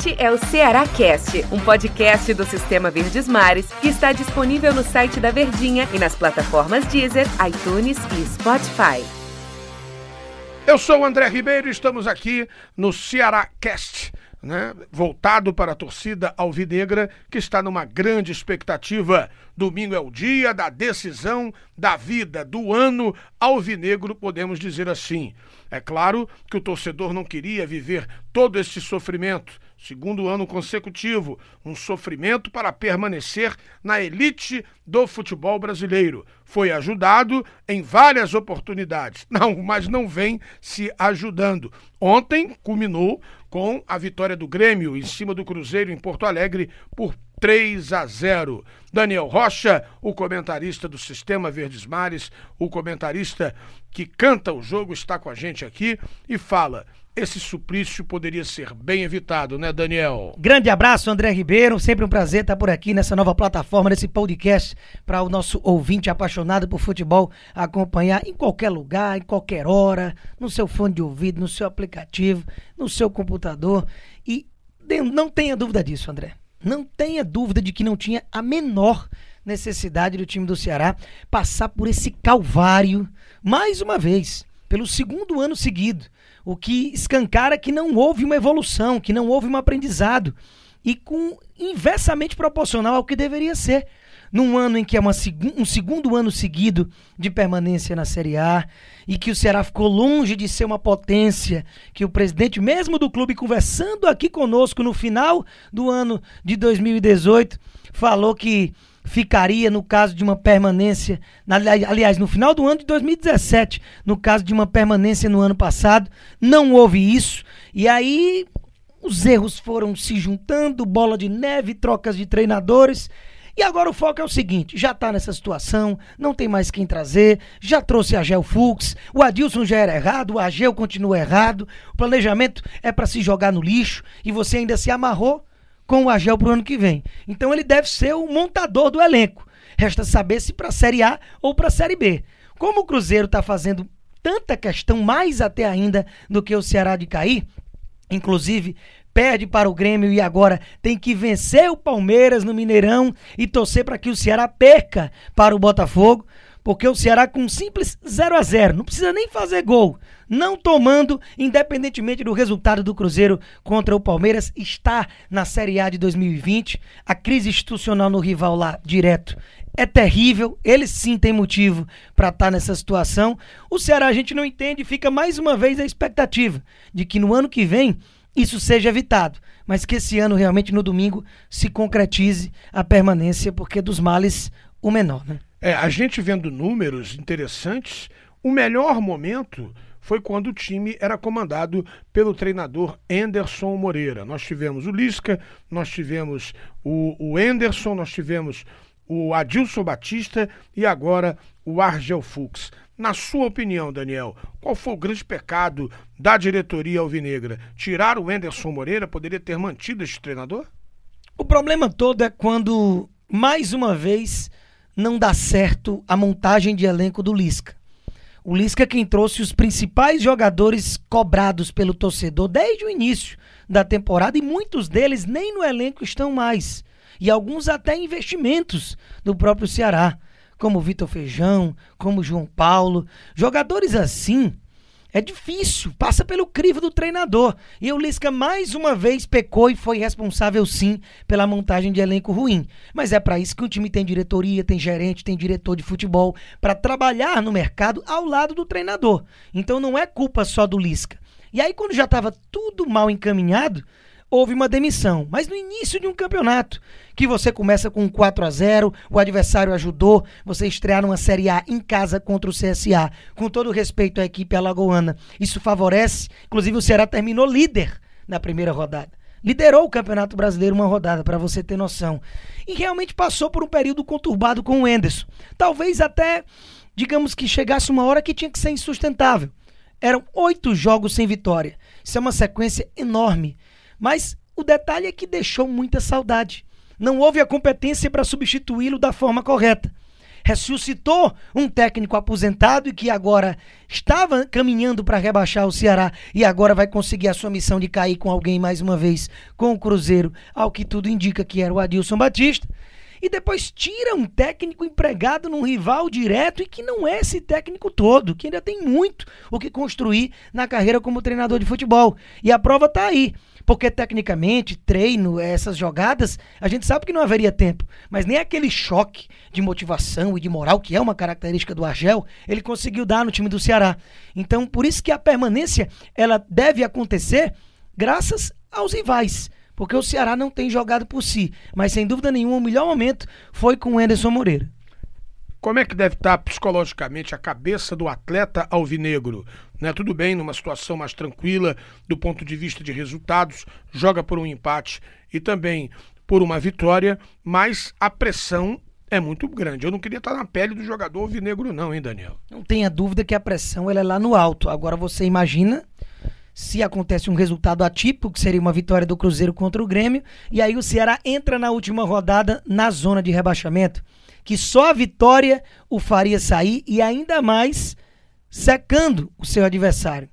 Este é o Ceará Cast, um podcast do Sistema Verdes Mares que está disponível no site da Verdinha e nas plataformas Deezer, iTunes e Spotify. Eu sou o André Ribeiro e estamos aqui no Ceará Cast. Né, voltado para a torcida alvinegra que está numa grande expectativa. Domingo é o dia da decisão da vida do ano alvinegro, podemos dizer assim. É claro que o torcedor não queria viver todo esse sofrimento, segundo ano consecutivo, um sofrimento para permanecer na elite do futebol brasileiro. Foi ajudado em várias oportunidades. Não, mas não vem se ajudando. Ontem culminou com a vitória do Grêmio em cima do Cruzeiro em Porto Alegre por 3 a 0. Daniel Rocha, o comentarista do Sistema Verdes Mares, o comentarista que canta o jogo, está com a gente aqui e fala. Esse suplício poderia ser bem evitado, né, Daniel? Grande abraço, André Ribeiro. Sempre um prazer estar por aqui nessa nova plataforma, nesse podcast, para o nosso ouvinte apaixonado por futebol acompanhar em qualquer lugar, em qualquer hora, no seu fone de ouvido, no seu aplicativo, no seu computador. E não tenha dúvida disso, André. Não tenha dúvida de que não tinha a menor necessidade do time do Ceará passar por esse calvário mais uma vez, pelo segundo ano seguido, o que escancara que não houve uma evolução, que não houve um aprendizado e com inversamente proporcional ao que deveria ser. Num ano em que é uma, um segundo ano seguido de permanência na Série A e que o Ceará ficou longe de ser uma potência, que o presidente mesmo do clube conversando aqui conosco no final do ano de 2018 falou que ficaria no caso de uma permanência, aliás, no final do ano de 2017, no caso de uma permanência no ano passado, não houve isso. E aí os erros foram se juntando, bola de neve, trocas de treinadores, e agora o foco é o seguinte: já tá nessa situação, não tem mais quem trazer, já trouxe a Gel Fux, o Adilson já era errado, o Agel continua errado, o planejamento é para se jogar no lixo e você ainda se amarrou com o Agel pro ano que vem. Então ele deve ser o montador do elenco. Resta saber se para Série A ou para Série B. Como o Cruzeiro está fazendo tanta questão, mais até ainda do que o Ceará de cair, inclusive perde para o Grêmio e agora tem que vencer o Palmeiras no Mineirão e torcer para que o Ceará perca para o Botafogo, porque o Ceará com um simples 0 a 0 não precisa nem fazer gol, não tomando, independentemente do resultado do Cruzeiro contra o Palmeiras, está na Série A de 2020. A crise institucional no rival lá direto é terrível, eles sim têm motivo para estar tá nessa situação. O Ceará a gente não entende, fica mais uma vez a expectativa de que no ano que vem isso seja evitado, mas que esse ano realmente no domingo se concretize a permanência, porque dos males o menor, né? É, a gente vendo números interessantes, o melhor momento foi quando o time era comandado pelo treinador Anderson Moreira. Nós tivemos o Lisca, nós tivemos o, o Anderson, nós tivemos o Adilson Batista e agora o Argel Fux. Na sua opinião, Daniel, qual foi o grande pecado da diretoria alvinegra? Tirar o Enderson Moreira poderia ter mantido este treinador? O problema todo é quando, mais uma vez, não dá certo a montagem de elenco do Lisca. O Lisca é quem trouxe os principais jogadores cobrados pelo torcedor desde o início da temporada e muitos deles nem no elenco estão mais. E alguns até investimentos do próprio Ceará como Vitor Feijão, como João Paulo. Jogadores assim é difícil, passa pelo crivo do treinador. E o Lisca mais uma vez pecou e foi responsável sim pela montagem de elenco ruim. Mas é para isso que o time tem diretoria, tem gerente, tem diretor de futebol para trabalhar no mercado ao lado do treinador. Então não é culpa só do Lisca. E aí quando já estava tudo mal encaminhado, houve uma demissão, mas no início de um campeonato, que você começa com 4 a 0, o adversário ajudou, você estrear numa Série A em casa contra o CSA, com todo respeito à equipe alagoana. Isso favorece, inclusive o Ceará terminou líder na primeira rodada. Liderou o Campeonato Brasileiro uma rodada, para você ter noção. E realmente passou por um período conturbado com o Enderson. Talvez até, digamos que chegasse uma hora que tinha que ser insustentável. Eram oito jogos sem vitória. Isso é uma sequência enorme mas o detalhe é que deixou muita saudade. Não houve a competência para substituí-lo da forma correta. ressuscitou um técnico aposentado e que agora estava caminhando para rebaixar o Ceará e agora vai conseguir a sua missão de cair com alguém mais uma vez com o Cruzeiro, ao que tudo indica que era o Adilson Batista e depois tira um técnico empregado num rival direto e que não é esse técnico todo, que ainda tem muito o que construir na carreira como treinador de futebol. E a prova está aí. Porque tecnicamente, treino, essas jogadas, a gente sabe que não haveria tempo. Mas nem aquele choque de motivação e de moral, que é uma característica do Argel, ele conseguiu dar no time do Ceará. Então, por isso que a permanência, ela deve acontecer graças aos rivais porque o Ceará não tem jogado por si. Mas sem dúvida nenhuma, o melhor momento foi com o Anderson Moreira. Como é que deve estar psicologicamente a cabeça do atleta alvinegro? Né? Tudo bem, numa situação mais tranquila do ponto de vista de resultados, joga por um empate e também por uma vitória, mas a pressão é muito grande. Eu não queria estar na pele do jogador alvinegro, não, hein, Daniel? Não tenha dúvida que a pressão ela é lá no alto. Agora você imagina se acontece um resultado atípico, que seria uma vitória do Cruzeiro contra o Grêmio, e aí o Ceará entra na última rodada na zona de rebaixamento, que só a vitória o faria sair e ainda mais secando o seu adversário.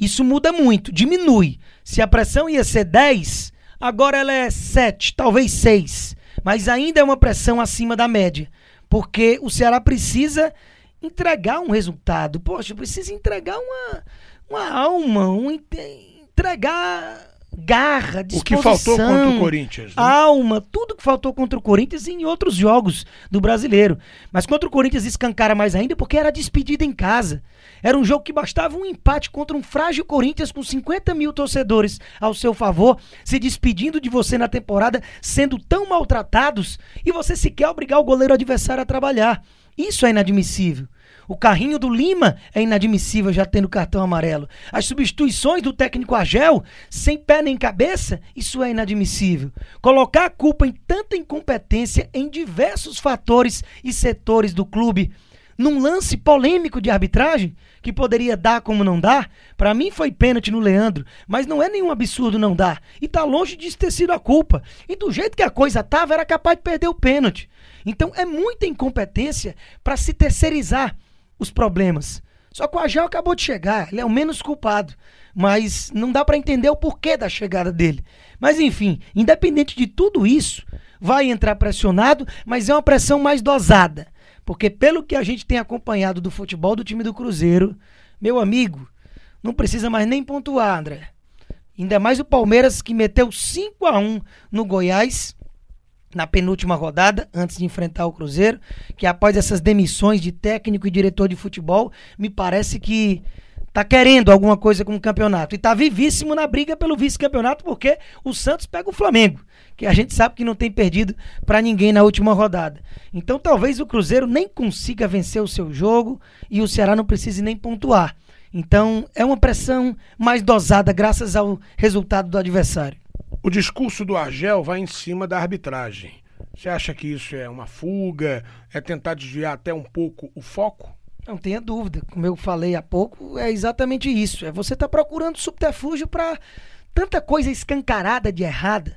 Isso muda muito, diminui. Se a pressão ia ser 10, agora ela é 7, talvez 6, mas ainda é uma pressão acima da média, porque o Ceará precisa entregar um resultado. Poxa, precisa entregar uma uma alma, um entregar garra, disposição. O que faltou contra o Corinthians. Né? Alma, tudo que faltou contra o Corinthians e em outros jogos do brasileiro. Mas contra o Corinthians escancara mais ainda porque era despedida em casa. Era um jogo que bastava um empate contra um frágil Corinthians com 50 mil torcedores ao seu favor, se despedindo de você na temporada, sendo tão maltratados e você sequer obrigar o goleiro adversário a trabalhar. Isso é inadmissível. O carrinho do Lima é inadmissível já tendo cartão amarelo. As substituições do técnico Agel, sem pé nem cabeça, isso é inadmissível. Colocar a culpa em tanta incompetência em diversos fatores e setores do clube, num lance polêmico de arbitragem, que poderia dar como não dar, para mim foi pênalti no Leandro, mas não é nenhum absurdo não dar. E tá longe de ter sido a culpa. E do jeito que a coisa tava, era capaz de perder o pênalti. Então é muita incompetência para se terceirizar os problemas. Só que o Agel acabou de chegar, ele é o menos culpado, mas não dá para entender o porquê da chegada dele. Mas enfim, independente de tudo isso, vai entrar pressionado, mas é uma pressão mais dosada. Porque pelo que a gente tem acompanhado do futebol do time do Cruzeiro, meu amigo, não precisa mais nem pontuar, André. Ainda mais o Palmeiras que meteu 5 a 1 no Goiás na penúltima rodada, antes de enfrentar o Cruzeiro, que após essas demissões de técnico e diretor de futebol, me parece que tá querendo alguma coisa com o campeonato. E tá vivíssimo na briga pelo vice-campeonato, porque o Santos pega o Flamengo, que a gente sabe que não tem perdido para ninguém na última rodada. Então talvez o Cruzeiro nem consiga vencer o seu jogo e o Ceará não precise nem pontuar. Então é uma pressão mais dosada graças ao resultado do adversário. O discurso do Argel vai em cima da arbitragem. Você acha que isso é uma fuga? É tentar desviar até um pouco o foco? Não tenha dúvida. Como eu falei há pouco, é exatamente isso. É você tá procurando subterfúgio para tanta coisa escancarada de errada.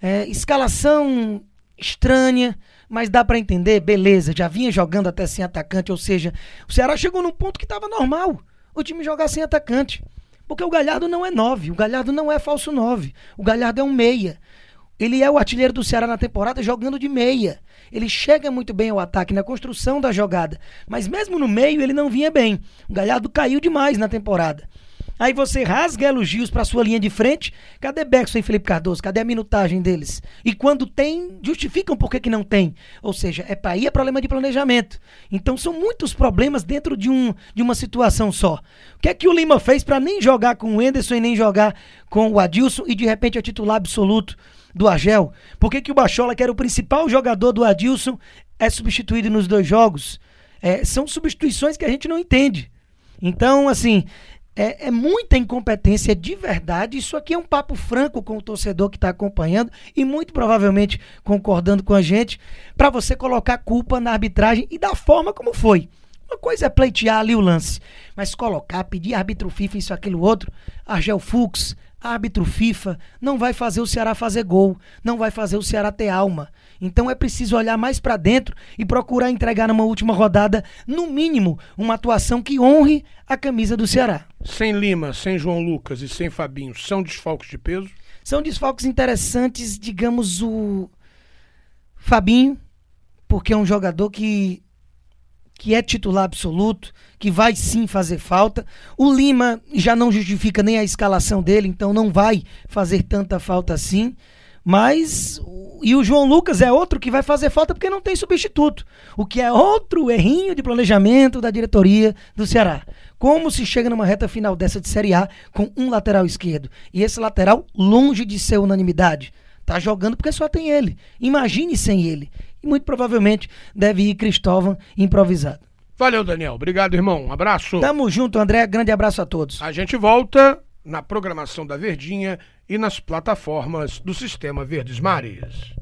É, escalação estranha, mas dá para entender, beleza, já vinha jogando até sem atacante, ou seja, o Ceará chegou num ponto que estava normal o time jogar sem atacante. Porque o Galhardo não é 9, o Galhardo não é falso 9. O Galhardo é um meia. Ele é o artilheiro do Ceará na temporada jogando de meia. Ele chega muito bem ao ataque na construção da jogada, mas mesmo no meio ele não vinha bem. O Galhardo caiu demais na temporada. Aí você rasga elogios para sua linha de frente. Cadê Beckson e Felipe Cardoso? Cadê a minutagem deles? E quando tem, justificam por que, que não tem. Ou seja, é para ir é problema de planejamento. Então são muitos problemas dentro de, um, de uma situação só. O que é que o Lima fez para nem jogar com o Enderson e nem jogar com o Adilson e de repente é titular absoluto do Argel? Por que, que o Bachola, que era o principal jogador do Adilson, é substituído nos dois jogos? É, são substituições que a gente não entende. Então, assim, é, é, muita incompetência de verdade. Isso aqui é um papo franco com o torcedor que está acompanhando e muito provavelmente concordando com a gente, para você colocar culpa na arbitragem e da forma como foi. Uma coisa é pleitear ali o lance, mas colocar, pedir árbitro FIFA, isso, aquilo, outro, Argel Fux, árbitro FIFA não vai fazer o Ceará fazer gol, não vai fazer o Ceará ter alma. Então é preciso olhar mais para dentro e procurar entregar numa última rodada, no mínimo, uma atuação que honre a camisa do Ceará. Sem Lima, sem João Lucas e sem Fabinho, são desfalques de peso? São desfalques interessantes, digamos, o Fabinho, porque é um jogador que que é titular absoluto, que vai sim fazer falta. O Lima já não justifica nem a escalação dele, então não vai fazer tanta falta assim. Mas e o João Lucas é outro que vai fazer falta porque não tem substituto, o que é outro errinho de planejamento da diretoria do Ceará. Como se chega numa reta final dessa de Série A com um lateral esquerdo e esse lateral longe de ser unanimidade? Tá jogando porque só tem ele. Imagine sem ele. E muito provavelmente deve ir Cristóvão improvisado. Valeu, Daniel. Obrigado, irmão. Um abraço. Tamo junto, André. Grande abraço a todos. A gente volta na programação da Verdinha e nas plataformas do Sistema Verdes Mares.